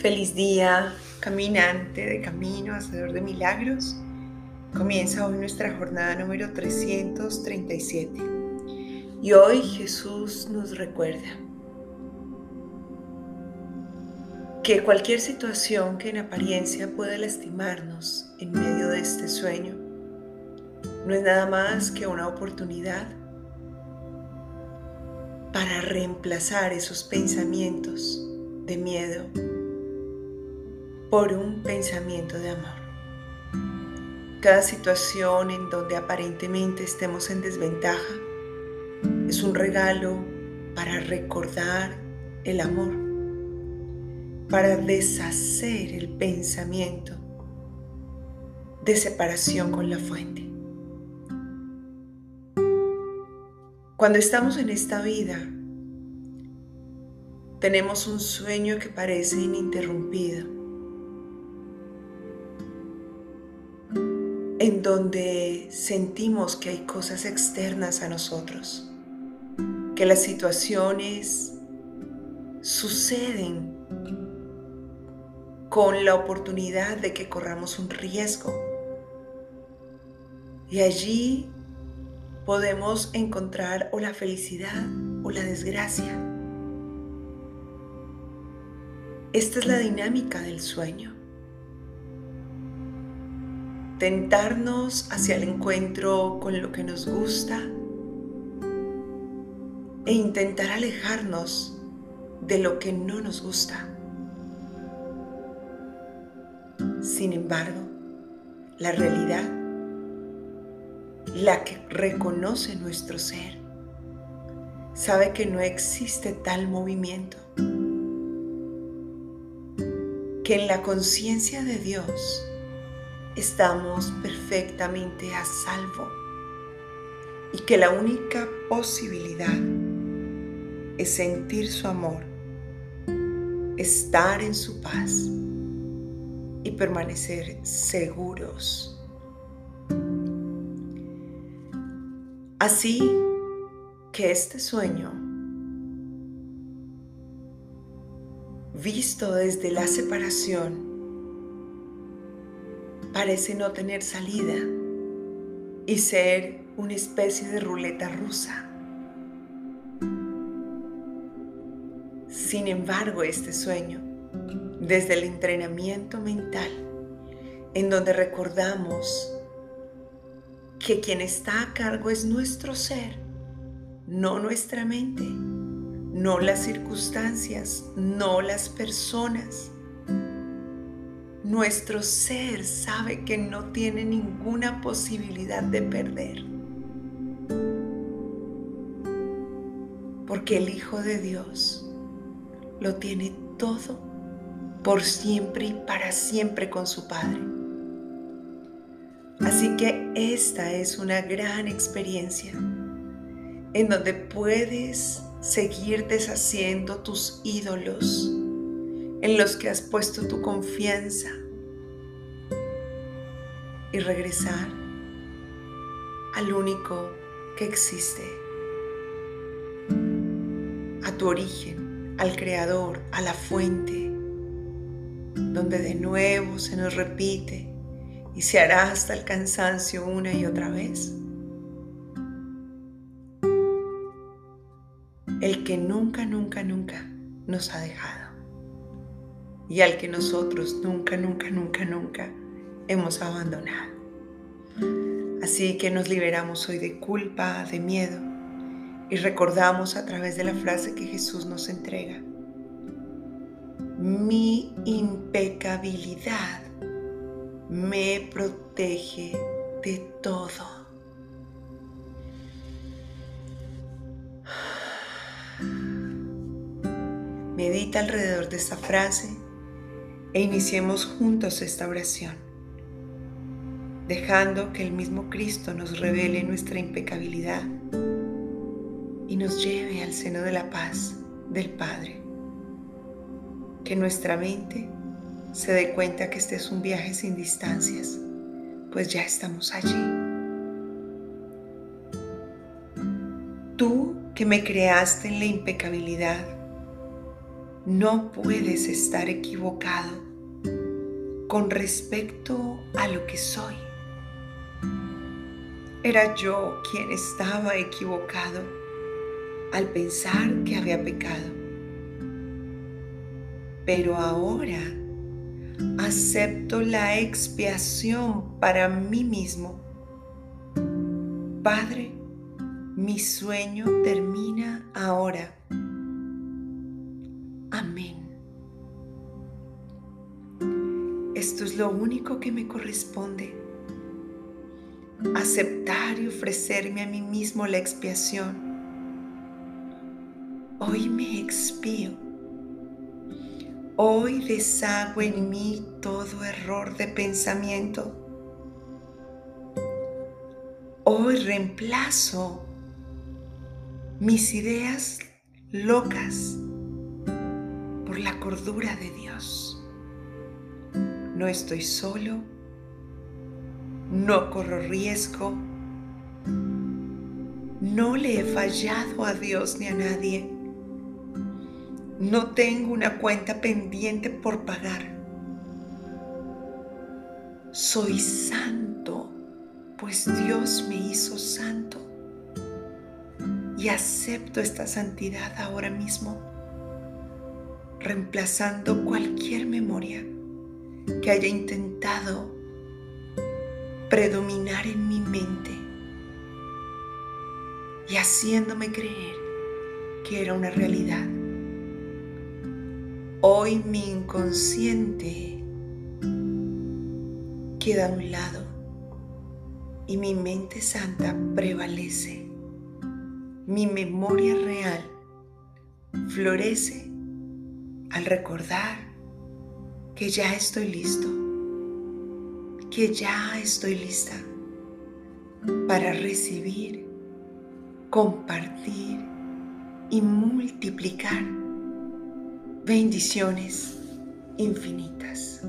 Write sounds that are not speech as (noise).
Feliz día, caminante de camino, hacedor de milagros. Comienza hoy nuestra jornada número 337. Y hoy Jesús nos recuerda que cualquier situación que en apariencia pueda lastimarnos en medio de este sueño no es nada más que una oportunidad para reemplazar esos pensamientos de miedo por un pensamiento de amor. Cada situación en donde aparentemente estemos en desventaja es un regalo para recordar el amor, para deshacer el pensamiento de separación con la fuente. Cuando estamos en esta vida, tenemos un sueño que parece ininterrumpido, en donde sentimos que hay cosas externas a nosotros, que las situaciones suceden con la oportunidad de que corramos un riesgo. Y allí podemos encontrar o la felicidad o la desgracia. Esta es la dinámica del sueño. Tentarnos hacia el encuentro con lo que nos gusta e intentar alejarnos de lo que no nos gusta. Sin embargo, la realidad la que reconoce nuestro ser, sabe que no existe tal movimiento, que en la conciencia de Dios estamos perfectamente a salvo y que la única posibilidad es sentir su amor, estar en su paz y permanecer seguros. Así que este sueño, visto desde la separación, parece no tener salida y ser una especie de ruleta rusa. Sin embargo, este sueño, desde el entrenamiento mental, en donde recordamos que quien está a cargo es nuestro ser, no nuestra mente, no las circunstancias, no las personas. Nuestro ser sabe que no tiene ninguna posibilidad de perder. Porque el Hijo de Dios lo tiene todo por siempre y para siempre con su Padre. Así que esta es una gran experiencia en donde puedes seguir deshaciendo tus ídolos en los que has puesto tu confianza y regresar al único que existe, a tu origen, al creador, a la fuente, donde de nuevo se nos repite y se hará hasta el cansancio una y otra vez. El que nunca, nunca, nunca nos ha dejado y al que nosotros nunca, nunca, nunca, nunca hemos abandonado. Así que nos liberamos hoy de culpa, de miedo y recordamos a través de la frase que Jesús nos entrega. Mi impecabilidad me protege de todo. (sighs) Medita alrededor de esta frase e iniciemos juntos esta oración, dejando que el mismo Cristo nos revele nuestra impecabilidad y nos lleve al seno de la paz del Padre. Que nuestra mente se dé cuenta que este es un viaje sin distancias, pues ya estamos allí. Tú que me creaste en la impecabilidad, no puedes estar equivocado con respecto a lo que soy. Era yo quien estaba equivocado al pensar que había pecado. Pero ahora acepto la expiación para mí mismo. Padre, mi sueño termina ahora. Es lo único que me corresponde. Aceptar y ofrecerme a mí mismo la expiación. Hoy me expío. Hoy deshago en mí todo error de pensamiento. Hoy reemplazo mis ideas locas por la cordura de Dios. No estoy solo, no corro riesgo, no le he fallado a Dios ni a nadie, no tengo una cuenta pendiente por pagar. Soy santo, pues Dios me hizo santo y acepto esta santidad ahora mismo, reemplazando cualquier memoria que haya intentado predominar en mi mente y haciéndome creer que era una realidad. Hoy mi inconsciente queda a un lado y mi mente santa prevalece mi memoria real florece al recordar que ya estoy listo, que ya estoy lista para recibir, compartir y multiplicar bendiciones infinitas.